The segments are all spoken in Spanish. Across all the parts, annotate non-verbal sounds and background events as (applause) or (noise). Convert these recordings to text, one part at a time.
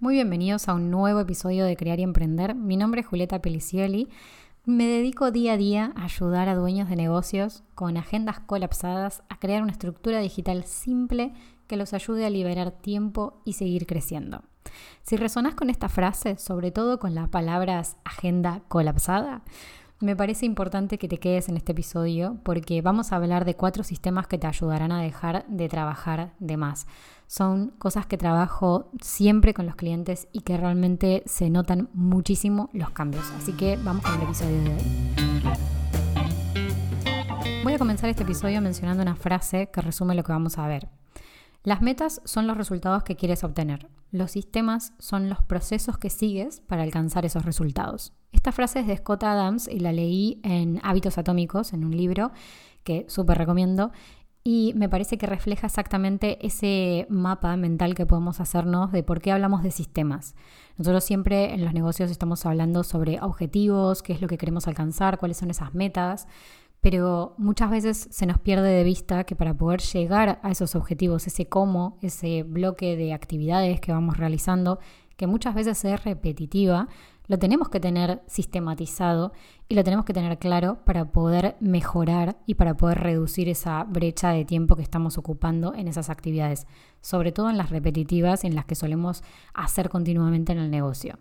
Muy bienvenidos a un nuevo episodio de Crear y Emprender. Mi nombre es Julieta Pelicioli. Me dedico día a día a ayudar a dueños de negocios con agendas colapsadas a crear una estructura digital simple que los ayude a liberar tiempo y seguir creciendo. Si resonás con esta frase, sobre todo con las palabras agenda colapsada, me parece importante que te quedes en este episodio porque vamos a hablar de cuatro sistemas que te ayudarán a dejar de trabajar de más. Son cosas que trabajo siempre con los clientes y que realmente se notan muchísimo los cambios. Así que vamos con el episodio de hoy. Voy a comenzar este episodio mencionando una frase que resume lo que vamos a ver. Las metas son los resultados que quieres obtener. Los sistemas son los procesos que sigues para alcanzar esos resultados. Esta frase es de Scott Adams y la leí en Hábitos Atómicos, en un libro que súper recomiendo. Y me parece que refleja exactamente ese mapa mental que podemos hacernos de por qué hablamos de sistemas. Nosotros siempre en los negocios estamos hablando sobre objetivos, qué es lo que queremos alcanzar, cuáles son esas metas, pero muchas veces se nos pierde de vista que para poder llegar a esos objetivos, ese cómo, ese bloque de actividades que vamos realizando, que muchas veces es repetitiva, lo tenemos que tener sistematizado y lo tenemos que tener claro para poder mejorar y para poder reducir esa brecha de tiempo que estamos ocupando en esas actividades, sobre todo en las repetitivas en las que solemos hacer continuamente en el negocio.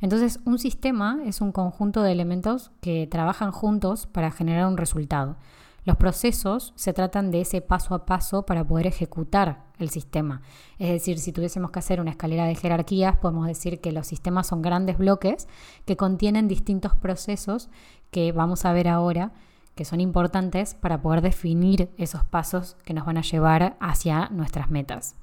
Entonces, un sistema es un conjunto de elementos que trabajan juntos para generar un resultado. Los procesos se tratan de ese paso a paso para poder ejecutar el sistema. Es decir, si tuviésemos que hacer una escalera de jerarquías, podemos decir que los sistemas son grandes bloques que contienen distintos procesos que vamos a ver ahora que son importantes para poder definir esos pasos que nos van a llevar hacia nuestras metas.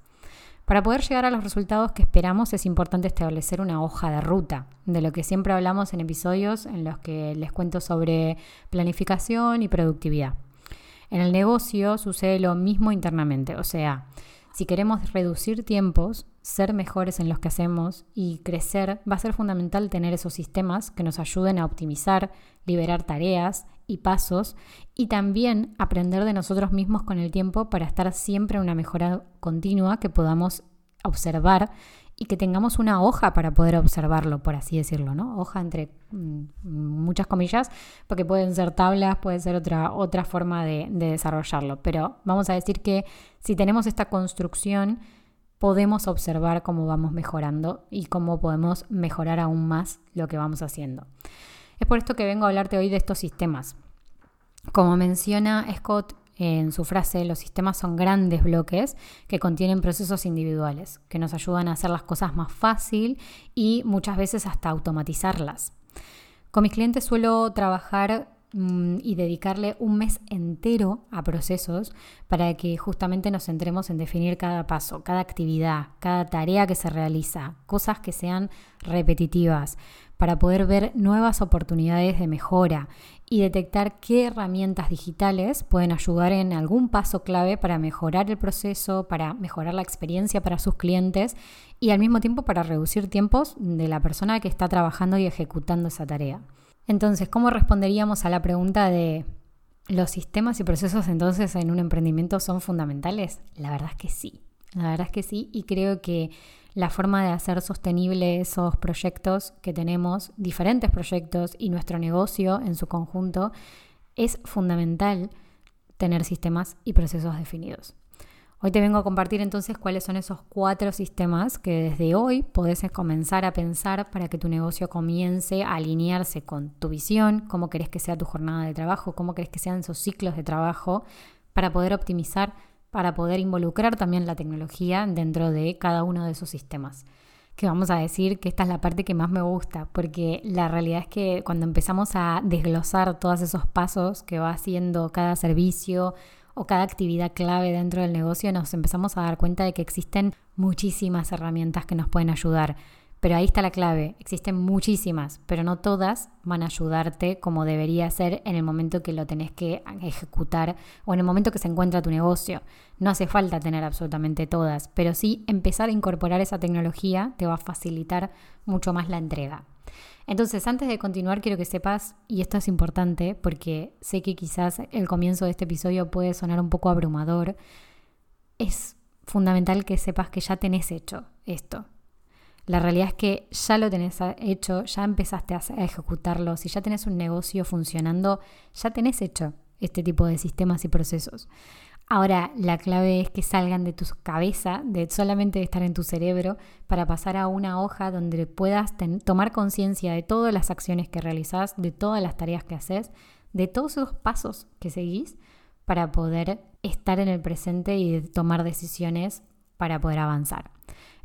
Para poder llegar a los resultados que esperamos es importante establecer una hoja de ruta, de lo que siempre hablamos en episodios en los que les cuento sobre planificación y productividad. En el negocio sucede lo mismo internamente, o sea, si queremos reducir tiempos, ser mejores en los que hacemos y crecer, va a ser fundamental tener esos sistemas que nos ayuden a optimizar, liberar tareas y pasos y también aprender de nosotros mismos con el tiempo para estar siempre en una mejora continua que podamos observar y que tengamos una hoja para poder observarlo, por así decirlo, ¿no? Hoja entre mm, muchas comillas, porque pueden ser tablas, puede ser otra, otra forma de, de desarrollarlo. Pero vamos a decir que si tenemos esta construcción, podemos observar cómo vamos mejorando y cómo podemos mejorar aún más lo que vamos haciendo. Es por esto que vengo a hablarte hoy de estos sistemas. Como menciona Scott en su frase, los sistemas son grandes bloques que contienen procesos individuales, que nos ayudan a hacer las cosas más fácil y muchas veces hasta automatizarlas. Con mis clientes suelo trabajar mm, y dedicarle un mes entero a procesos para que justamente nos centremos en definir cada paso, cada actividad, cada tarea que se realiza, cosas que sean repetitivas, para poder ver nuevas oportunidades de mejora y detectar qué herramientas digitales pueden ayudar en algún paso clave para mejorar el proceso, para mejorar la experiencia para sus clientes y al mismo tiempo para reducir tiempos de la persona que está trabajando y ejecutando esa tarea. Entonces, ¿cómo responderíamos a la pregunta de los sistemas y procesos entonces en un emprendimiento son fundamentales? La verdad es que sí. La verdad es que sí y creo que la forma de hacer sostenible esos proyectos que tenemos, diferentes proyectos y nuestro negocio en su conjunto, es fundamental tener sistemas y procesos definidos. Hoy te vengo a compartir entonces cuáles son esos cuatro sistemas que desde hoy podés comenzar a pensar para que tu negocio comience a alinearse con tu visión, cómo querés que sea tu jornada de trabajo, cómo querés que sean esos ciclos de trabajo, para poder optimizar para poder involucrar también la tecnología dentro de cada uno de esos sistemas. Que vamos a decir que esta es la parte que más me gusta, porque la realidad es que cuando empezamos a desglosar todos esos pasos que va haciendo cada servicio o cada actividad clave dentro del negocio, nos empezamos a dar cuenta de que existen muchísimas herramientas que nos pueden ayudar pero ahí está la clave. Existen muchísimas, pero no todas van a ayudarte como debería ser en el momento que lo tenés que ejecutar o en el momento que se encuentra tu negocio. No hace falta tener absolutamente todas, pero sí empezar a incorporar esa tecnología te va a facilitar mucho más la entrega. Entonces, antes de continuar, quiero que sepas, y esto es importante porque sé que quizás el comienzo de este episodio puede sonar un poco abrumador, es fundamental que sepas que ya tenés hecho esto La realidad es que ya lo tenés hecho, ya empezaste a ejecutarlo. Si ya tenés un negocio funcionando, ya tenés hecho este tipo de sistemas y procesos. Ahora, la clave es que salgan de tu cabeza, de solamente estar en tu cerebro, para pasar a una hoja donde puedas tomar conciencia de todas las acciones que realizás, de todas las tareas que haces, de todos esos pasos que seguís para poder estar en el presente y tomar decisiones para poder avanzar.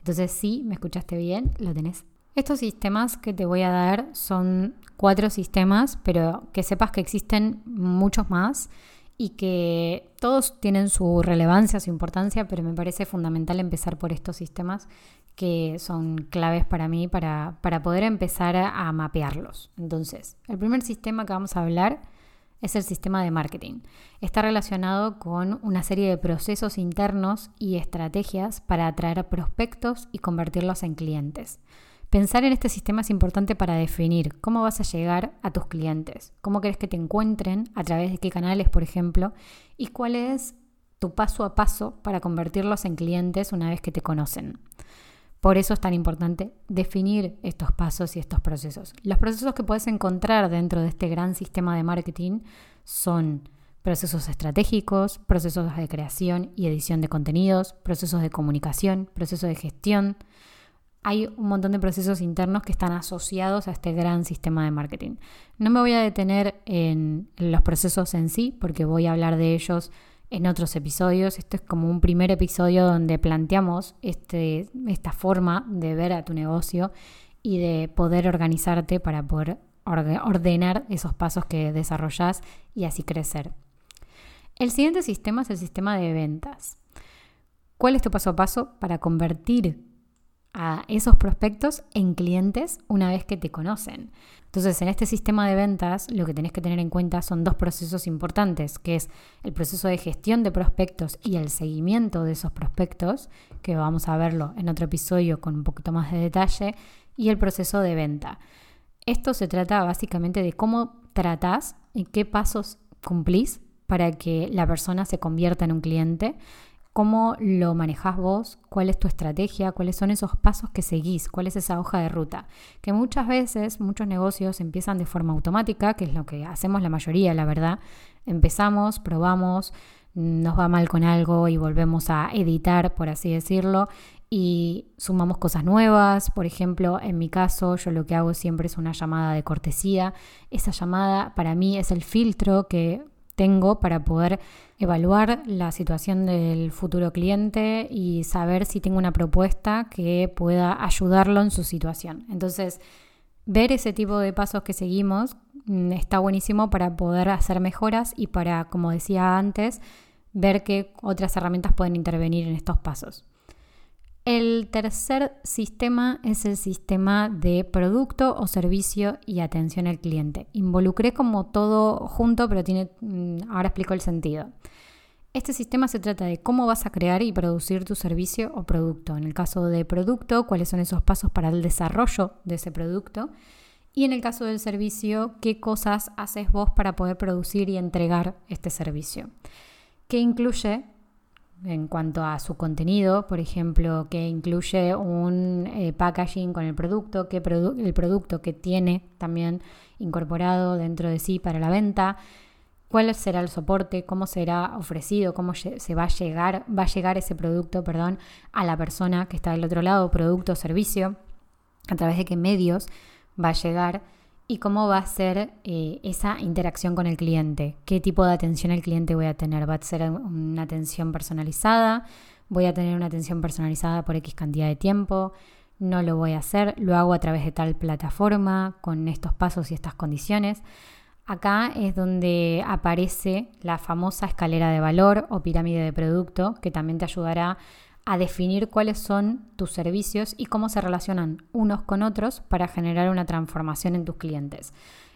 Entonces, sí, me escuchaste bien, lo tenés. Estos sistemas que te voy a dar son cuatro sistemas, pero que sepas que existen muchos más y que todos tienen su relevancia, su importancia, pero me parece fundamental empezar por estos sistemas que son claves para mí para, para poder empezar a mapearlos. Entonces, el primer sistema que vamos a hablar es el sistema de marketing. Está relacionado con una serie de procesos internos y estrategias para atraer prospectos y convertirlos en clientes. Pensar en este sistema es importante para definir cómo vas a llegar a tus clientes, cómo querés que te encuentren, a través de qué canales, por ejemplo, y cuál es tu paso a paso para convertirlos en clientes una vez que te conocen. Por eso es tan importante definir estos pasos y estos procesos. Los procesos que puedes encontrar dentro de este gran sistema de marketing son procesos estratégicos, procesos de creación y edición de contenidos, procesos de comunicación, procesos de gestión. Hay un montón de procesos internos que están asociados a este gran sistema de marketing. No me voy a detener en los procesos en sí, porque voy a hablar de ellos en otros episodios. Esto es como un primer episodio donde planteamos este, esta forma de ver a tu negocio y de poder organizarte para poder ordenar esos pasos que desarrollas y así crecer. El siguiente sistema es el sistema de ventas. ¿Cuál es tu paso a paso para convertir a esos prospectos en clientes una vez que te conocen. Entonces, en este sistema de ventas, lo que tenés que tener en cuenta son dos procesos importantes, que es el proceso de gestión de prospectos y el seguimiento de esos prospectos, que vamos a verlo en otro episodio con un poquito más de detalle, y el proceso de venta. Esto se trata básicamente de cómo tratás y qué pasos cumplís para que la persona se convierta en un cliente cómo lo manejas vos, cuál es tu estrategia, cuáles son esos pasos que seguís, cuál es esa hoja de ruta. Que muchas veces muchos negocios empiezan de forma automática, que es lo que hacemos la mayoría, la verdad. Empezamos, probamos, nos va mal con algo y volvemos a editar, por así decirlo, y sumamos cosas nuevas. Por ejemplo, en mi caso, yo lo que hago siempre es una llamada de cortesía. Esa llamada para mí es el filtro que tengo para poder evaluar la situación del futuro cliente y saber si tengo una propuesta que pueda ayudarlo en su situación. Entonces, ver ese tipo de pasos que seguimos mm, está buenísimo para poder hacer mejoras y para, como decía antes, ver qué otras herramientas pueden intervenir en estos pasos. El tercer sistema es el sistema de producto o servicio y atención al cliente. Involucré como todo junto, pero tiene, mm, ahora explico el sentido. Este sistema se trata de cómo vas a crear y producir tu servicio o producto. En el caso de producto, cuáles son esos pasos para el desarrollo de ese producto. Y en el caso del servicio, qué cosas haces vos para poder producir y entregar este servicio. ¿Qué incluye en cuanto a su contenido, por ejemplo, que incluye un eh, packaging con el producto, que el producto que tiene también incorporado dentro de sí para la venta, cuál será el soporte, cómo será ofrecido, cómo se va a llegar, va a llegar ese producto, perdón, a la persona que está del otro lado, producto o servicio, a través de qué medios va a llegar y cómo va a ser eh, esa interacción con el cliente, qué tipo de atención el cliente voy a tener. ¿Va a ser una atención personalizada? ¿Voy a tener una atención personalizada por X cantidad de tiempo? No lo voy a hacer, lo hago a través de tal plataforma, con estos pasos y estas condiciones. Acá es donde aparece la famosa escalera de valor o pirámide de producto, que también te ayudará a definir cuáles son tus servicios y cómo se relacionan unos con otros para generar una transformación en tus clientes.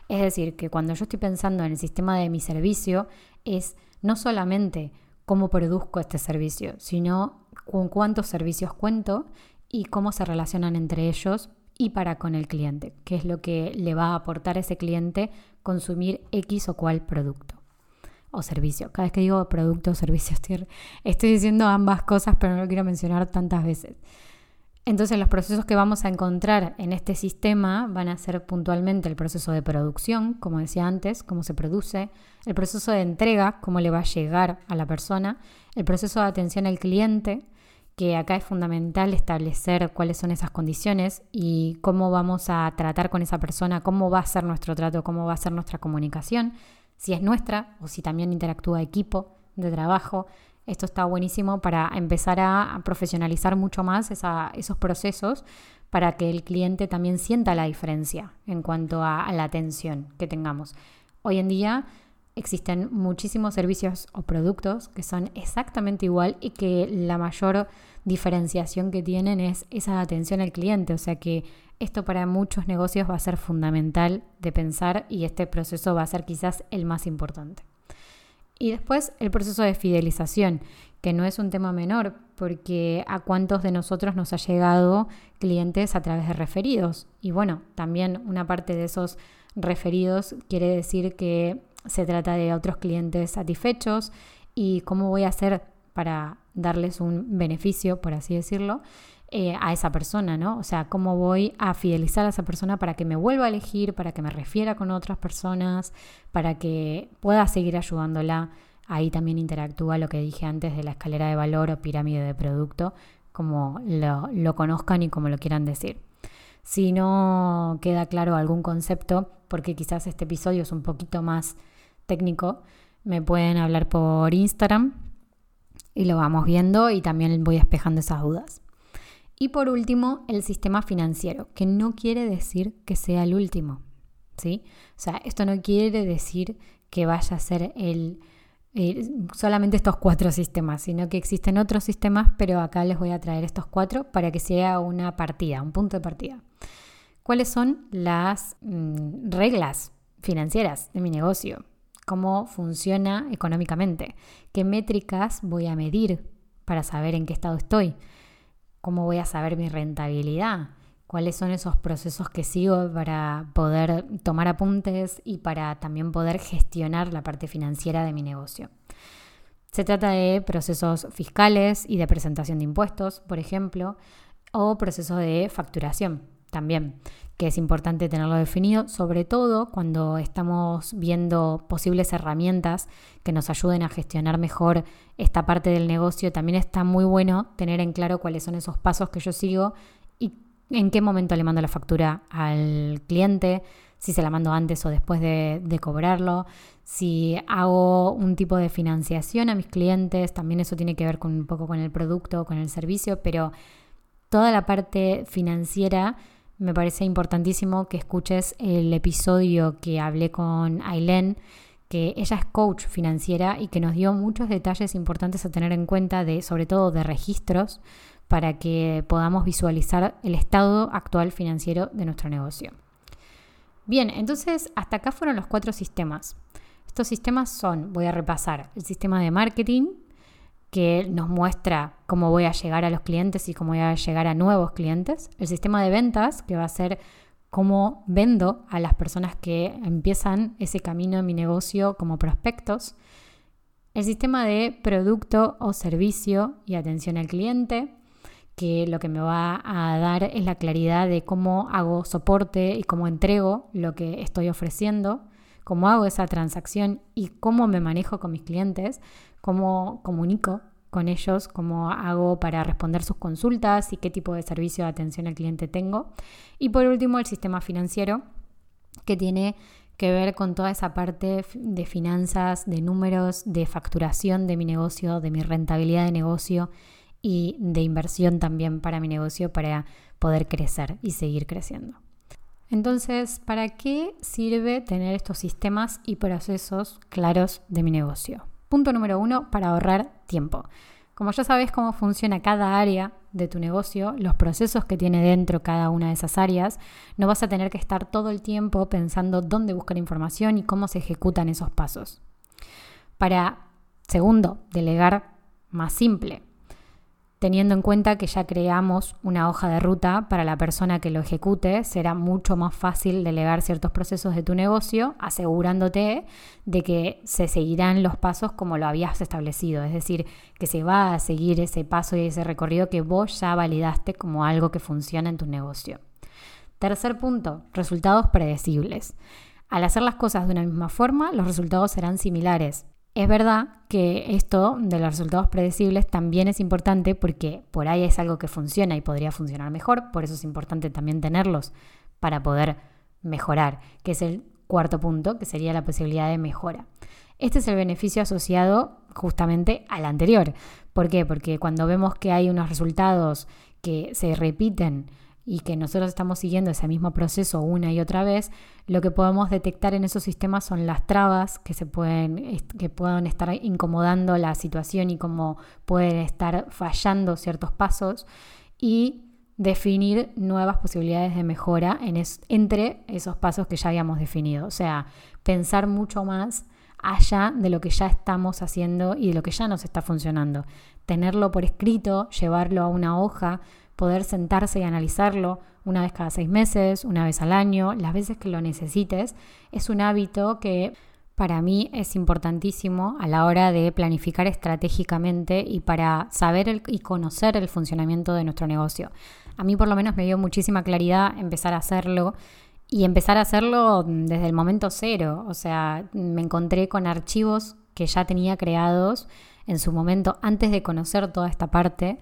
Es decir, que cuando yo estoy pensando en el sistema de mi servicio, es no solamente cómo produzco este servicio, sino con cuántos servicios cuento y cómo se relacionan entre ellos y para con el cliente, qué es lo que le va a aportar a ese cliente consumir X o cual producto o servicio. Cada vez que digo producto o servicio, (laughs) estoy, diciendo ambas cosas, pero no lo quiero mencionar tantas veces. Entonces los procesos que vamos a encontrar en este sistema van a ser puntualmente el proceso de producción, como decía antes, cómo se produce, el proceso de entrega, cómo le va a llegar a la persona, el proceso de atención al cliente, que acá es fundamental establecer cuáles son esas condiciones y cómo vamos a tratar con esa persona, cómo va a ser nuestro trato, cómo va a ser nuestra comunicación, si es nuestra o si también interactúa equipo de trabajo, esto está buenísimo para empezar a profesionalizar mucho más esos procesos para que el cliente también sienta la diferencia en cuanto a, la atención que tengamos. Hoy en día existen muchísimos servicios o productos que son exactamente igual y que la mayor diferenciación que tienen es esa atención al cliente. O sea que esto para muchos negocios va a ser fundamental de pensar y este proceso va a ser quizás el más importante. Y después el proceso de fidelización, que no es un tema menor, porque a cuántos de nosotros nos ha llegado clientes a través de referidos. Y bueno, también una parte de esos referidos quiere decir que se trata de otros clientes satisfechos y cómo voy a hacer para darles un beneficio, por así decirlo, eh, a esa persona, ¿no? O sea, cómo voy a fidelizar a esa persona para que me vuelva a elegir, para que me refiera con otras personas, para que pueda seguir ayudándola. Ahí también interactúa lo que dije antes de la escalera de valor o pirámide de producto, como lo, lo conozcan y como lo quieran decir. Si no queda claro algún concepto, porque quizás este episodio es un poquito más técnico, me pueden hablar por Instagram y lo vamos viendo y también voy despejando esas dudas. Y por último, el sistema financiero, que no quiere decir que sea el último. ¿sí? O sea, esto no quiere decir que vaya a ser el, solamente estos cuatro sistemas, sino que existen otros sistemas, pero acá les voy a traer estos cuatro para que sea una partida, un punto de partida. ¿Cuáles son las mm, reglas financieras de mi negocio? ¿Cómo funciona económicamente? ¿Qué métricas voy a medir para saber en qué estado estoy? ¿Cómo voy a saber mi rentabilidad? ¿Cuáles son esos procesos que sigo para poder tomar apuntes y para también poder gestionar la parte financiera de mi negocio? Se trata de procesos fiscales y de presentación de impuestos, por ejemplo, o procesos de facturación también, que es importante tenerlo definido, sobre todo cuando estamos viendo posibles herramientas que nos ayuden a gestionar mejor esta parte del negocio. También está muy bueno tener en claro cuáles son esos pasos que yo sigo y en qué momento le mando la factura al cliente, si se la mando antes o después de, cobrarlo, si hago un tipo de financiación a mis clientes, también eso tiene que ver con un poco con el producto, con el servicio, pero toda la parte financiera me parece importantísimo que escuches el episodio que hablé con Ailén, que ella es coach financiera y que nos dio muchos detalles importantes a tener en cuenta, de, sobre todo de registros, para que podamos visualizar el estado actual financiero de nuestro negocio. Bien, entonces hasta acá fueron los cuatro sistemas. Estos sistemas son, voy a repasar, el sistema de marketing, que nos muestra cómo voy a llegar a los clientes y cómo voy a llegar a nuevos clientes. El sistema de ventas, que va a ser cómo vendo a las personas que empiezan ese camino en mi negocio como prospectos. El sistema de producto o servicio y atención al cliente, que lo que me va a dar es la claridad de cómo hago soporte y cómo entrego lo que estoy ofreciendo, cómo hago esa transacción y cómo me manejo con mis clientes cómo comunico con ellos, cómo hago para responder sus consultas y qué tipo de servicio de atención al cliente tengo. Y por último, el sistema financiero, que tiene que ver con toda esa parte de finanzas, de números, de facturación de mi negocio, de mi rentabilidad de negocio y de inversión también para mi negocio para poder crecer y seguir creciendo. Entonces, ¿para qué sirve tener estos sistemas y procesos claros de mi negocio? Punto número uno, para ahorrar tiempo. Como ya sabes cómo funciona cada área de tu negocio, los procesos que tiene dentro cada una de esas áreas, no vas a tener que estar todo el tiempo pensando dónde buscar información y cómo se ejecutan esos pasos. Para, segundo, delegar más simple. Teniendo en cuenta que ya creamos una hoja de ruta para la persona que lo ejecute, será mucho más fácil delegar ciertos procesos de tu negocio, asegurándote de que se seguirán los pasos como lo habías establecido, es decir, que se va a seguir ese paso y ese recorrido que vos ya validaste como algo que funciona en tu negocio. Tercer punto, resultados predecibles. Al hacer las cosas de una misma forma, los resultados serán similares. Es verdad que esto de los resultados predecibles también es importante porque por ahí es algo que funciona y podría funcionar mejor, por eso es importante también tenerlos para poder mejorar, que es el cuarto punto, que sería la posibilidad de mejora. Este es el beneficio asociado justamente al anterior. ¿Por qué? Porque cuando vemos que hay unos resultados que se repiten y que nosotros estamos siguiendo ese mismo proceso una y otra vez, lo que podemos detectar en esos sistemas son las trabas que se pueden que puedan estar incomodando la situación y cómo pueden estar fallando ciertos pasos y definir nuevas posibilidades de mejora en entre esos pasos que ya habíamos definido, o sea, pensar mucho más allá de lo que ya estamos haciendo y de lo que ya nos está funcionando. Tenerlo por escrito, llevarlo a una hoja, poder sentarse y analizarlo una vez cada seis meses, una vez al año, las veces que lo necesites, es un hábito que para mí es importantísimo a la hora de planificar estratégicamente y para saber y conocer el funcionamiento de nuestro negocio. A mí por lo menos me dio muchísima claridad empezar a hacerlo y empezar a hacerlo desde el momento cero. O sea, me encontré con archivos que ya tenía creados en su momento antes de conocer toda esta parte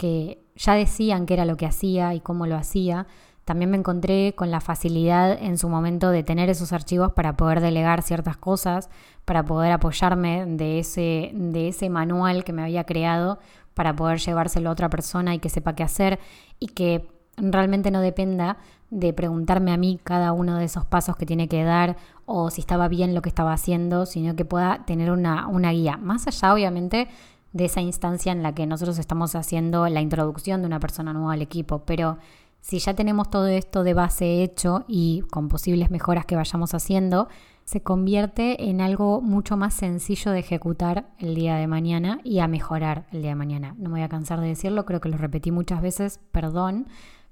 que ya decían qué era lo que hacía y cómo lo hacía, también me encontré con la facilidad en su momento de tener esos archivos para poder delegar ciertas cosas, para poder apoyarme de ese, de ese manual que me había creado, para poder llevárselo a otra persona y que sepa qué hacer y que realmente no dependa de preguntarme a mí cada uno de esos pasos que tiene que dar o si estaba bien lo que estaba haciendo, sino que pueda tener una, una guía. Más allá, obviamente, de esa instancia en la que nosotros estamos haciendo la introducción de una persona nueva al equipo. Pero si ya tenemos todo esto de base hecho y con posibles mejoras que vayamos haciendo, se convierte en algo mucho más sencillo de ejecutar el día de mañana y a mejorar el día de mañana. No me voy a cansar de decirlo, creo que lo repetí muchas veces, perdón,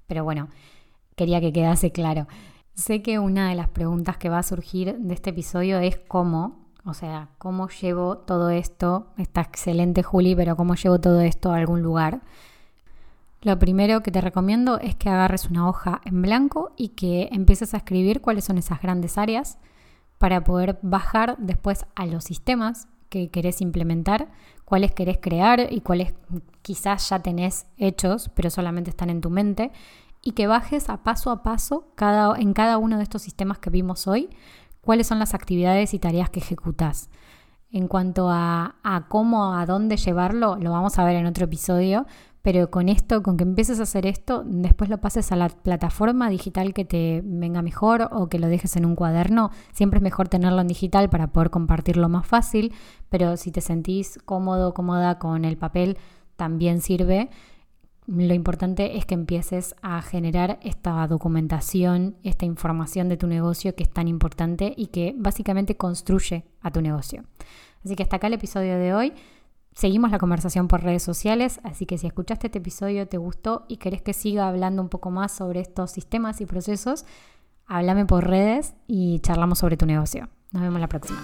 pero bueno, quería que quedase claro. Sé que una de las preguntas que va a surgir de este episodio es cómo o sea, ¿cómo llevo todo esto? Está excelente Juli, pero ¿cómo llevo todo esto a algún lugar? Lo primero que te recomiendo es que agarres una hoja en blanco y que empieces a escribir cuáles son esas grandes áreas para poder bajar después a los sistemas que querés implementar, cuáles querés crear y cuáles quizás ya tenés hechos, pero solamente están en tu mente, y que bajes a paso a paso en cada uno de estos sistemas que vimos hoy cuáles son las actividades y tareas que ejecutas. En cuanto a, cómo, a dónde llevarlo, lo vamos a ver en otro episodio, pero con esto, con que empieces a hacer esto, después lo pases a la plataforma digital que te venga mejor o que lo dejes en un cuaderno. Siempre es mejor tenerlo en digital para poder compartirlo más fácil, pero si te sentís cómodo, cómoda con el papel, también sirve lo importante es que empieces a generar esta documentación, esta información de tu negocio que es tan importante y que básicamente construye a tu negocio. Así que hasta acá el episodio de hoy. Seguimos la conversación por redes sociales, así que si escuchaste este episodio, te gustó y querés que siga hablando un poco más sobre estos sistemas y procesos, háblame por redes y charlamos sobre tu negocio. Nos vemos la próxima.